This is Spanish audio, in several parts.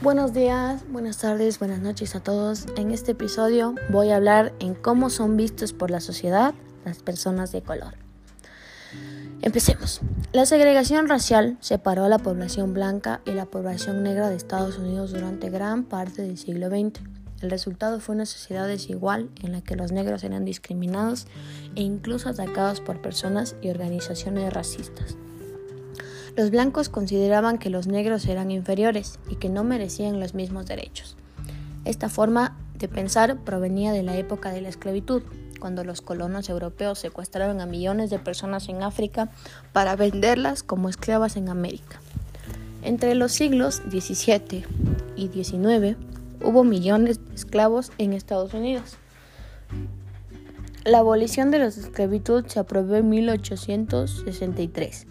Buenos días, buenas tardes, buenas noches a todos. En este episodio voy a hablar en cómo son vistos por la sociedad las personas de color. Empecemos. La segregación racial separó a la población blanca y la población negra de Estados Unidos durante gran parte del siglo XX. El resultado fue una sociedad desigual en la que los negros eran discriminados e incluso atacados por personas y organizaciones racistas. Los blancos consideraban que los negros eran inferiores y que no merecían los mismos derechos. Esta forma de pensar provenía de la época de la esclavitud, cuando los colonos europeos secuestraron a millones de personas en África para venderlas como esclavas en América. Entre los siglos XVII y XIX hubo millones de esclavos en Estados Unidos. La abolición de la esclavitud se aprobó en 1863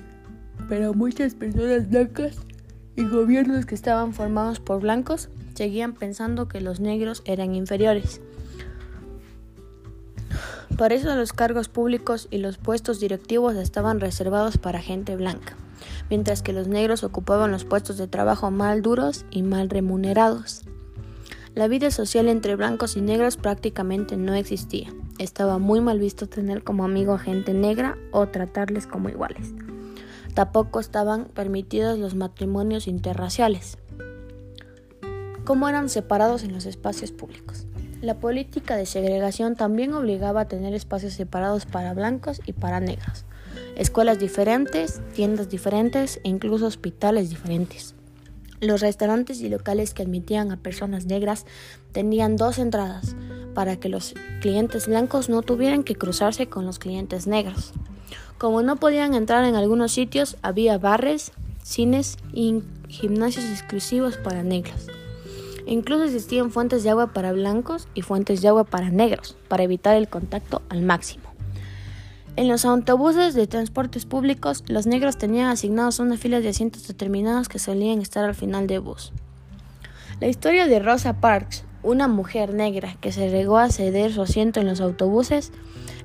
pero muchas personas blancas y gobiernos que estaban formados por blancos seguían pensando que los negros eran inferiores. Por eso los cargos públicos y los puestos directivos estaban reservados para gente blanca, mientras que los negros ocupaban los puestos de trabajo mal duros y mal remunerados. La vida social entre blancos y negros prácticamente no existía. Estaba muy mal visto tener como amigo a gente negra o tratarles como iguales. Tampoco estaban permitidos los matrimonios interraciales, como eran separados en los espacios públicos. La política de segregación también obligaba a tener espacios separados para blancos y para negros, escuelas diferentes, tiendas diferentes e incluso hospitales diferentes. Los restaurantes y locales que admitían a personas negras tenían dos entradas para que los clientes blancos no tuvieran que cruzarse con los clientes negros. Como no podían entrar en algunos sitios, había bares, cines y gimnasios exclusivos para negros. Incluso existían fuentes de agua para blancos y fuentes de agua para negros, para evitar el contacto al máximo. En los autobuses de transportes públicos, los negros tenían asignados una fila de asientos determinados que solían estar al final de bus. La historia de Rosa Parks, una mujer negra que se regó a ceder su asiento en los autobuses,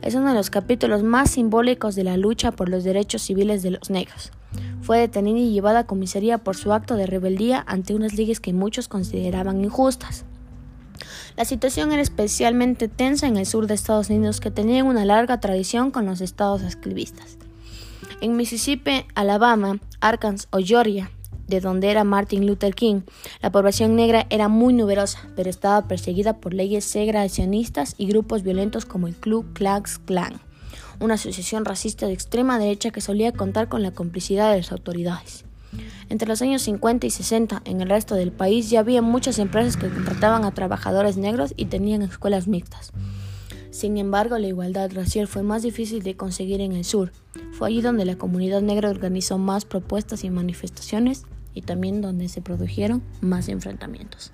es uno de los capítulos más simbólicos de la lucha por los derechos civiles de los negros. Fue detenida y llevada a comisaría por su acto de rebeldía ante unas leyes que muchos consideraban injustas. La situación era especialmente tensa en el sur de Estados Unidos, que tenían una larga tradición con los estados esclavistas. En Mississippi, Alabama, Arkansas o Georgia, de donde era Martin Luther King, la población negra era muy numerosa, pero estaba perseguida por leyes segregacionistas y grupos violentos como el Ku Klux Klan, una asociación racista de extrema derecha que solía contar con la complicidad de las autoridades. Entre los años 50 y 60, en el resto del país ya había muchas empresas que contrataban a trabajadores negros y tenían escuelas mixtas. Sin embargo, la igualdad racial fue más difícil de conseguir en el sur. Fue allí donde la comunidad negra organizó más propuestas y manifestaciones y también donde se produjeron más enfrentamientos.